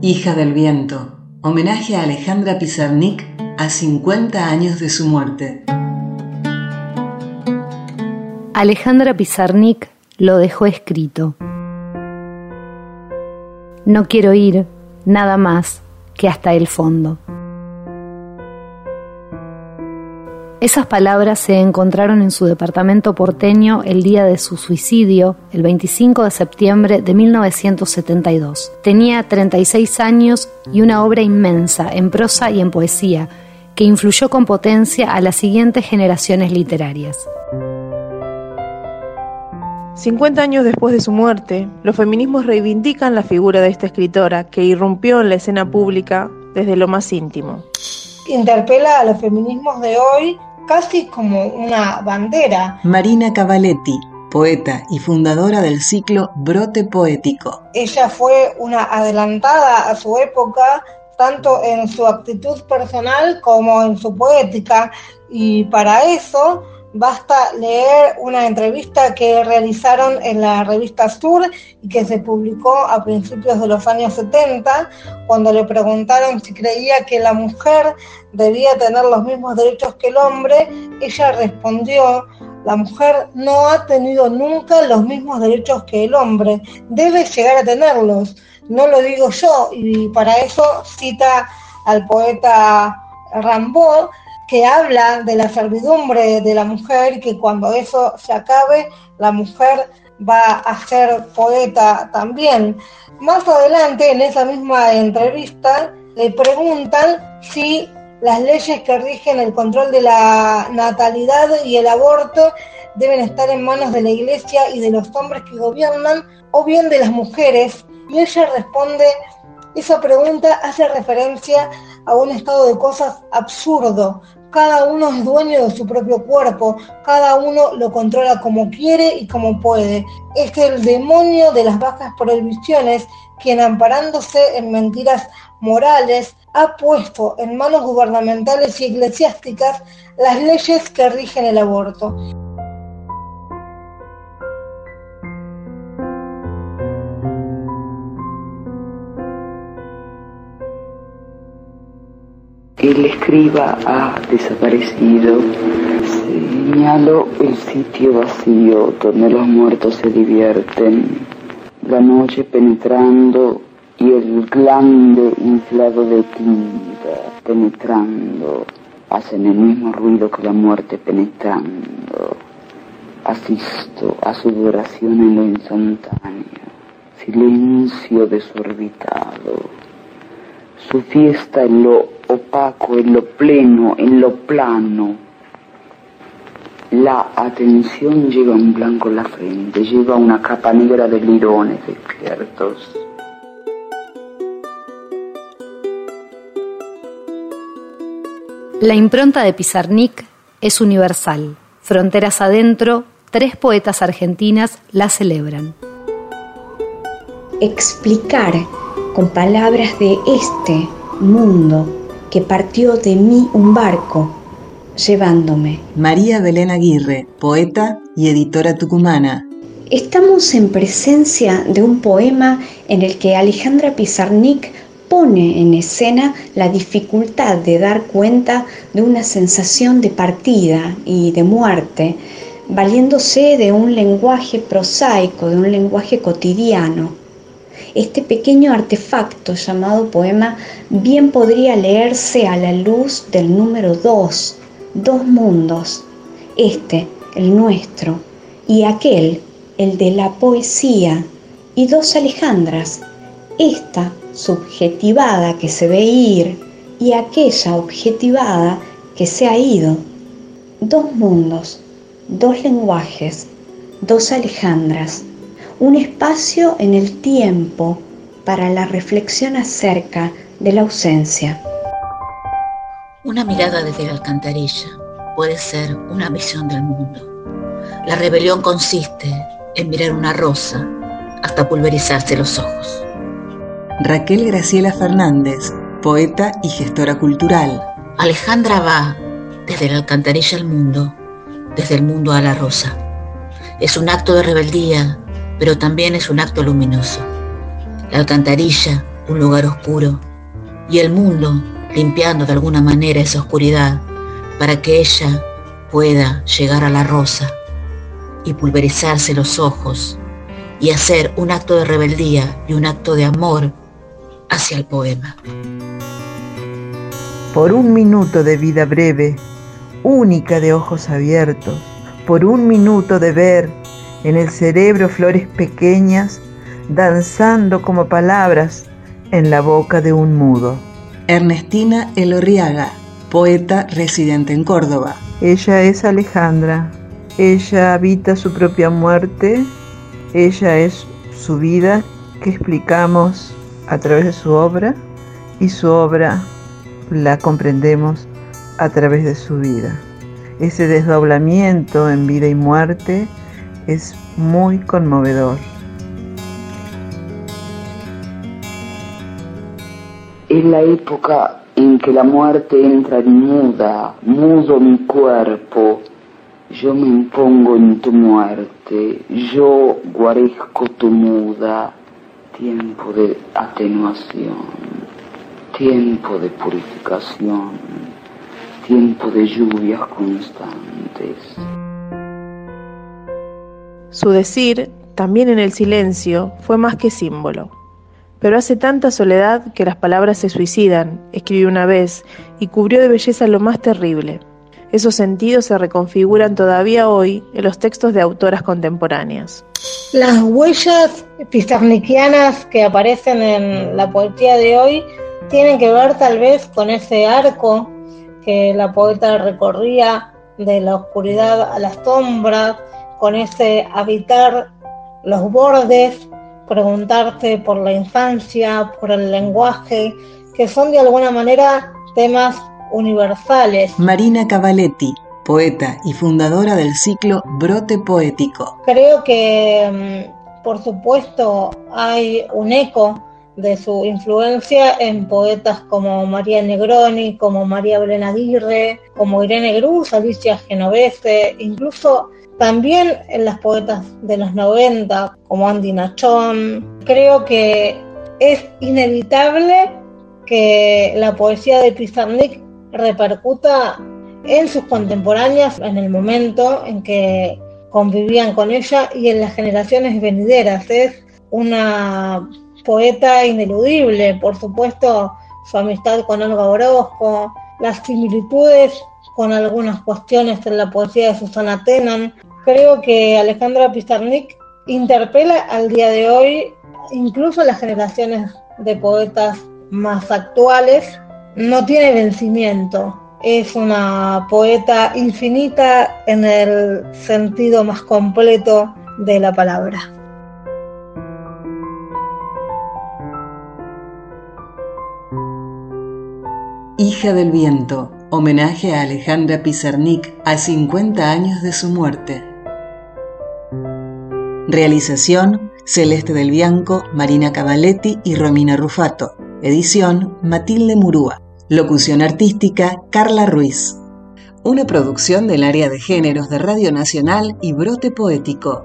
Hija del viento, homenaje a Alejandra Pizarnik a 50 años de su muerte. Alejandra Pizarnik lo dejó escrito. No quiero ir nada más que hasta el fondo. Esas palabras se encontraron en su departamento porteño el día de su suicidio, el 25 de septiembre de 1972. Tenía 36 años y una obra inmensa en prosa y en poesía, que influyó con potencia a las siguientes generaciones literarias. 50 años después de su muerte, los feminismos reivindican la figura de esta escritora que irrumpió en la escena pública desde lo más íntimo. Interpela a los feminismos de hoy casi como una bandera. Marina Cavaletti, poeta y fundadora del ciclo Brote Poético. Ella fue una adelantada a su época, tanto en su actitud personal como en su poética, y para eso Basta leer una entrevista que realizaron en la revista Sur y que se publicó a principios de los años 70, cuando le preguntaron si creía que la mujer debía tener los mismos derechos que el hombre, ella respondió, la mujer no ha tenido nunca los mismos derechos que el hombre, debe llegar a tenerlos, no lo digo yo, y para eso cita al poeta Rambaud, que habla de la servidumbre de la mujer y que cuando eso se acabe, la mujer va a ser poeta también. Más adelante, en esa misma entrevista, le preguntan si las leyes que rigen el control de la natalidad y el aborto deben estar en manos de la iglesia y de los hombres que gobiernan o bien de las mujeres. Y ella responde, esa pregunta hace referencia a un estado de cosas absurdo, cada uno es dueño de su propio cuerpo, cada uno lo controla como quiere y como puede. Es el demonio de las bajas prohibiciones quien amparándose en mentiras morales ha puesto en manos gubernamentales y eclesiásticas las leyes que rigen el aborto. El escriba ha desaparecido. Señalo el sitio vacío donde los muertos se divierten. La noche penetrando y el glande inflado de tinta penetrando hacen el mismo ruido que la muerte penetrando. Asisto a su duración en lo instantáneo, silencio desorbitado, su fiesta en lo opaco, en lo pleno, en lo plano. La atención lleva un blanco en la frente, lleva una capa negra de lirones despiertos. La impronta de Pizarnik es universal. Fronteras adentro, tres poetas argentinas la celebran. Explicar con palabras de este mundo que partió de mí un barco llevándome. María Belén Aguirre, poeta y editora tucumana. Estamos en presencia de un poema en el que Alejandra Pizarnik pone en escena la dificultad de dar cuenta de una sensación de partida y de muerte, valiéndose de un lenguaje prosaico, de un lenguaje cotidiano. Este pequeño artefacto llamado poema bien podría leerse a la luz del número dos, dos mundos, este, el nuestro, y aquel, el de la poesía, y dos Alejandras, esta subjetivada que se ve ir y aquella objetivada que se ha ido. Dos mundos, dos lenguajes, dos Alejandras un espacio en el tiempo para la reflexión acerca de la ausencia. Una mirada desde la alcantarilla puede ser una visión del mundo. La rebelión consiste en mirar una rosa hasta pulverizarse los ojos. Raquel Graciela Fernández, poeta y gestora cultural. Alejandra va desde la alcantarilla al mundo, desde el mundo a la rosa. Es un acto de rebeldía pero también es un acto luminoso. La alcantarilla un lugar oscuro y el mundo limpiando de alguna manera esa oscuridad para que ella pueda llegar a la rosa y pulverizarse los ojos y hacer un acto de rebeldía y un acto de amor hacia el poema. Por un minuto de vida breve, única de ojos abiertos, por un minuto de ver en el cerebro flores pequeñas danzando como palabras en la boca de un mudo. Ernestina Elorriaga, poeta residente en Córdoba. Ella es Alejandra, ella habita su propia muerte, ella es su vida que explicamos a través de su obra y su obra la comprendemos a través de su vida. Ese desdoblamiento en vida y muerte es muy conmovedor. Es la época en que la muerte entra en muda, mudo mi cuerpo, yo me impongo en tu muerte, yo guarezco tu muda, tiempo de atenuación tiempo de purificación, tiempo de lluvias constantes. Su decir, también en el silencio, fue más que símbolo. Pero hace tanta soledad que las palabras se suicidan, escribió una vez, y cubrió de belleza lo más terrible. Esos sentidos se reconfiguran todavía hoy en los textos de autoras contemporáneas. Las huellas pizarniquianas que aparecen en la poesía de hoy tienen que ver tal vez con ese arco que la poeta recorría de la oscuridad a las sombras, con ese habitar los bordes, preguntarse por la infancia, por el lenguaje, que son de alguna manera temas universales. Marina Cavaletti, poeta y fundadora del ciclo Brote Poético. Creo que, mm, por supuesto, hay un eco de su influencia en poetas como María Negroni, como María Belén Aguirre, como Irene Gruz, Alicia Genovese, incluso también en las poetas de los 90, como Andy Nachón. Creo que es inevitable que la poesía de Pizarnik repercuta en sus contemporáneas en el momento en que convivían con ella y en las generaciones venideras. Es una poeta ineludible, por supuesto su amistad con Olga Orozco, las similitudes con algunas cuestiones en la poesía de Susana Tenan. Creo que Alejandra Pizarnik interpela al día de hoy incluso las generaciones de poetas más actuales. No tiene vencimiento, es una poeta infinita en el sentido más completo de la palabra. Hija del Viento, homenaje a Alejandra Pizarnik a 50 años de su muerte. Realización, Celeste del Bianco, Marina Cavaletti y Romina Rufato. Edición, Matilde Murúa. Locución artística, Carla Ruiz. Una producción del área de géneros de Radio Nacional y Brote Poético.